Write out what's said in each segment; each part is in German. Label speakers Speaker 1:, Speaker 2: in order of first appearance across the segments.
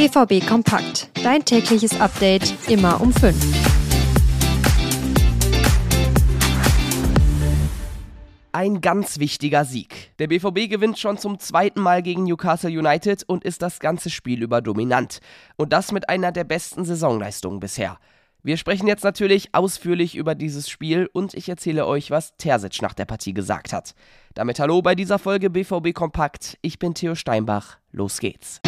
Speaker 1: BVB Kompakt. Dein tägliches Update immer um 5.
Speaker 2: Ein ganz wichtiger Sieg. Der BVB gewinnt schon zum zweiten Mal gegen Newcastle United und ist das ganze Spiel über dominant. Und das mit einer der besten Saisonleistungen bisher. Wir sprechen jetzt natürlich ausführlich über dieses Spiel und ich erzähle euch, was Terzic nach der Partie gesagt hat. Damit hallo bei dieser Folge BVB Kompakt. Ich bin Theo Steinbach. Los geht's.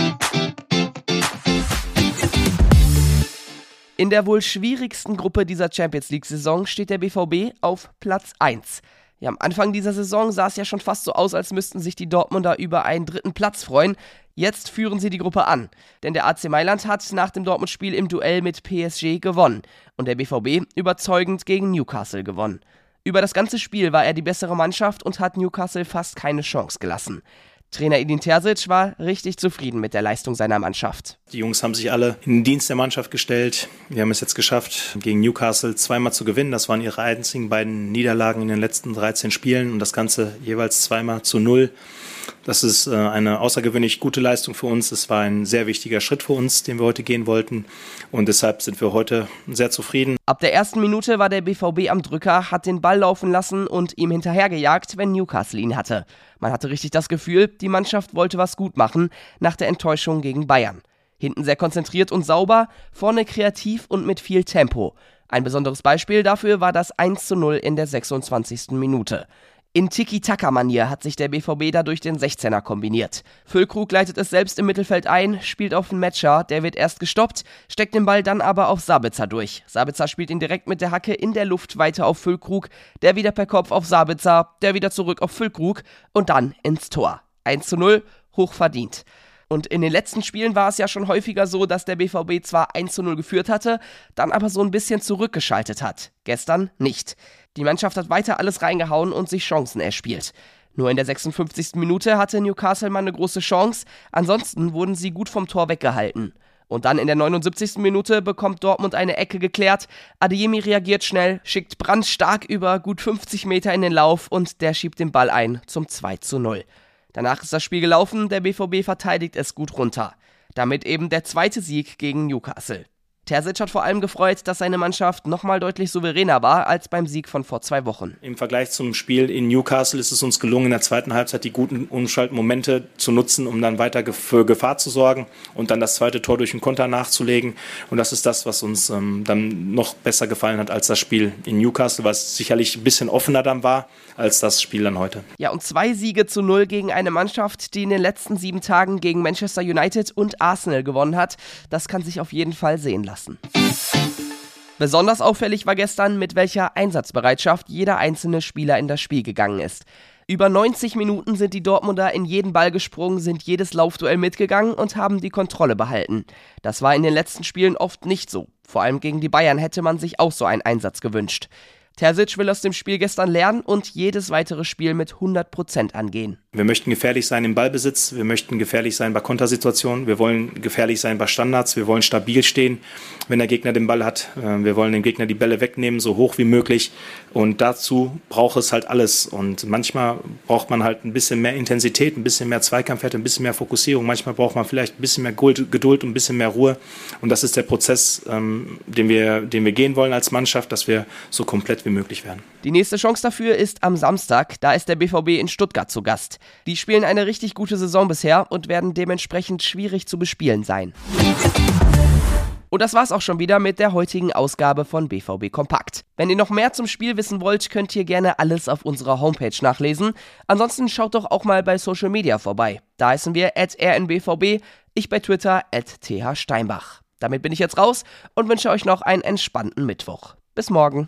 Speaker 2: In der wohl schwierigsten Gruppe dieser Champions League-Saison steht der BVB auf Platz 1. Ja, am Anfang dieser Saison sah es ja schon fast so aus, als müssten sich die Dortmunder über einen dritten Platz freuen. Jetzt führen sie die Gruppe an, denn der AC Mailand hat nach dem Dortmund-Spiel im Duell mit PSG gewonnen und der BVB überzeugend gegen Newcastle gewonnen. Über das ganze Spiel war er die bessere Mannschaft und hat Newcastle fast keine Chance gelassen. Trainer Edin Terzic war richtig zufrieden mit der Leistung seiner Mannschaft.
Speaker 3: Die Jungs haben sich alle in den Dienst der Mannschaft gestellt. Wir haben es jetzt geschafft, gegen Newcastle zweimal zu gewinnen. Das waren ihre einzigen beiden Niederlagen in den letzten 13 Spielen und das Ganze jeweils zweimal zu null. Das ist äh, eine außergewöhnlich gute Leistung für uns. Es war ein sehr wichtiger Schritt für uns, den wir heute gehen wollten. Und deshalb sind wir heute sehr zufrieden.
Speaker 2: Ab der ersten Minute war der BVB am Drücker, hat den Ball laufen lassen und ihm hinterhergejagt, wenn Newcastle ihn hatte. Man hatte richtig das Gefühl, die Mannschaft wollte was gut machen nach der Enttäuschung gegen Bayern. Hinten sehr konzentriert und sauber, vorne kreativ und mit viel Tempo. Ein besonderes Beispiel dafür war das 1 zu 0 in der 26. Minute. In Tiki-Taka-Manier hat sich der BVB dadurch den 16er kombiniert. Füllkrug leitet es selbst im Mittelfeld ein, spielt auf den Matcher, der wird erst gestoppt, steckt den Ball dann aber auf Sabitzer durch. Sabitzer spielt ihn direkt mit der Hacke in der Luft weiter auf Füllkrug, der wieder per Kopf auf Sabitzer, der wieder zurück auf Füllkrug und dann ins Tor. 1 zu 0, hoch verdient. Und in den letzten Spielen war es ja schon häufiger so, dass der BVB zwar 1 zu 0 geführt hatte, dann aber so ein bisschen zurückgeschaltet hat. Gestern nicht. Die Mannschaft hat weiter alles reingehauen und sich Chancen erspielt. Nur in der 56. Minute hatte Newcastle mal eine große Chance, ansonsten wurden sie gut vom Tor weggehalten. Und dann in der 79. Minute bekommt Dortmund eine Ecke geklärt. Adeyemi reagiert schnell, schickt Brand stark über gut 50 Meter in den Lauf und der schiebt den Ball ein zum 2 zu 0. Danach ist das Spiel gelaufen, der BVB verteidigt es gut runter. Damit eben der zweite Sieg gegen Newcastle. Terzic hat vor allem gefreut, dass seine Mannschaft nochmal deutlich souveräner war als beim Sieg von vor zwei Wochen.
Speaker 3: Im Vergleich zum Spiel in Newcastle ist es uns gelungen, in der zweiten Halbzeit die guten Umschaltmomente zu nutzen, um dann weiter für Gefahr zu sorgen und dann das zweite Tor durch den Konter nachzulegen. Und das ist das, was uns ähm, dann noch besser gefallen hat als das Spiel in Newcastle, was sicherlich ein bisschen offener dann war als das Spiel dann heute.
Speaker 2: Ja, und zwei Siege zu null gegen eine Mannschaft, die in den letzten sieben Tagen gegen Manchester United und Arsenal gewonnen hat, das kann sich auf jeden Fall sehen lassen lassen. Besonders auffällig war gestern, mit welcher Einsatzbereitschaft jeder einzelne Spieler in das Spiel gegangen ist. Über 90 Minuten sind die Dortmunder in jeden Ball gesprungen, sind jedes Laufduell mitgegangen und haben die Kontrolle behalten. Das war in den letzten Spielen oft nicht so. Vor allem gegen die Bayern hätte man sich auch so einen Einsatz gewünscht. Terzic will aus dem Spiel gestern lernen und jedes weitere Spiel mit 100% angehen.
Speaker 3: Wir möchten gefährlich sein im Ballbesitz, wir möchten gefährlich sein bei Kontersituationen, wir wollen gefährlich sein bei Standards, wir wollen stabil stehen, wenn der Gegner den Ball hat. Äh, wir wollen dem Gegner die Bälle wegnehmen, so hoch wie möglich. Und dazu braucht es halt alles. Und manchmal braucht man halt ein bisschen mehr Intensität, ein bisschen mehr Zweikampfwerte, ein bisschen mehr Fokussierung. Manchmal braucht man vielleicht ein bisschen mehr Geduld und ein bisschen mehr Ruhe. Und das ist der Prozess, ähm, den, wir, den wir gehen wollen als Mannschaft, dass wir so komplett wie möglich werden.
Speaker 2: Die nächste Chance dafür ist am Samstag. Da ist der BVB in Stuttgart zu Gast. Die spielen eine richtig gute Saison bisher und werden dementsprechend schwierig zu bespielen sein. Und das war's auch schon wieder mit der heutigen Ausgabe von BVB Kompakt. Wenn ihr noch mehr zum Spiel wissen wollt, könnt ihr gerne alles auf unserer Homepage nachlesen. Ansonsten schaut doch auch mal bei Social Media vorbei. Da heißen wir rnbvb, ich bei Twitter thsteinbach. Damit bin ich jetzt raus und wünsche euch noch einen entspannten Mittwoch. Bis morgen.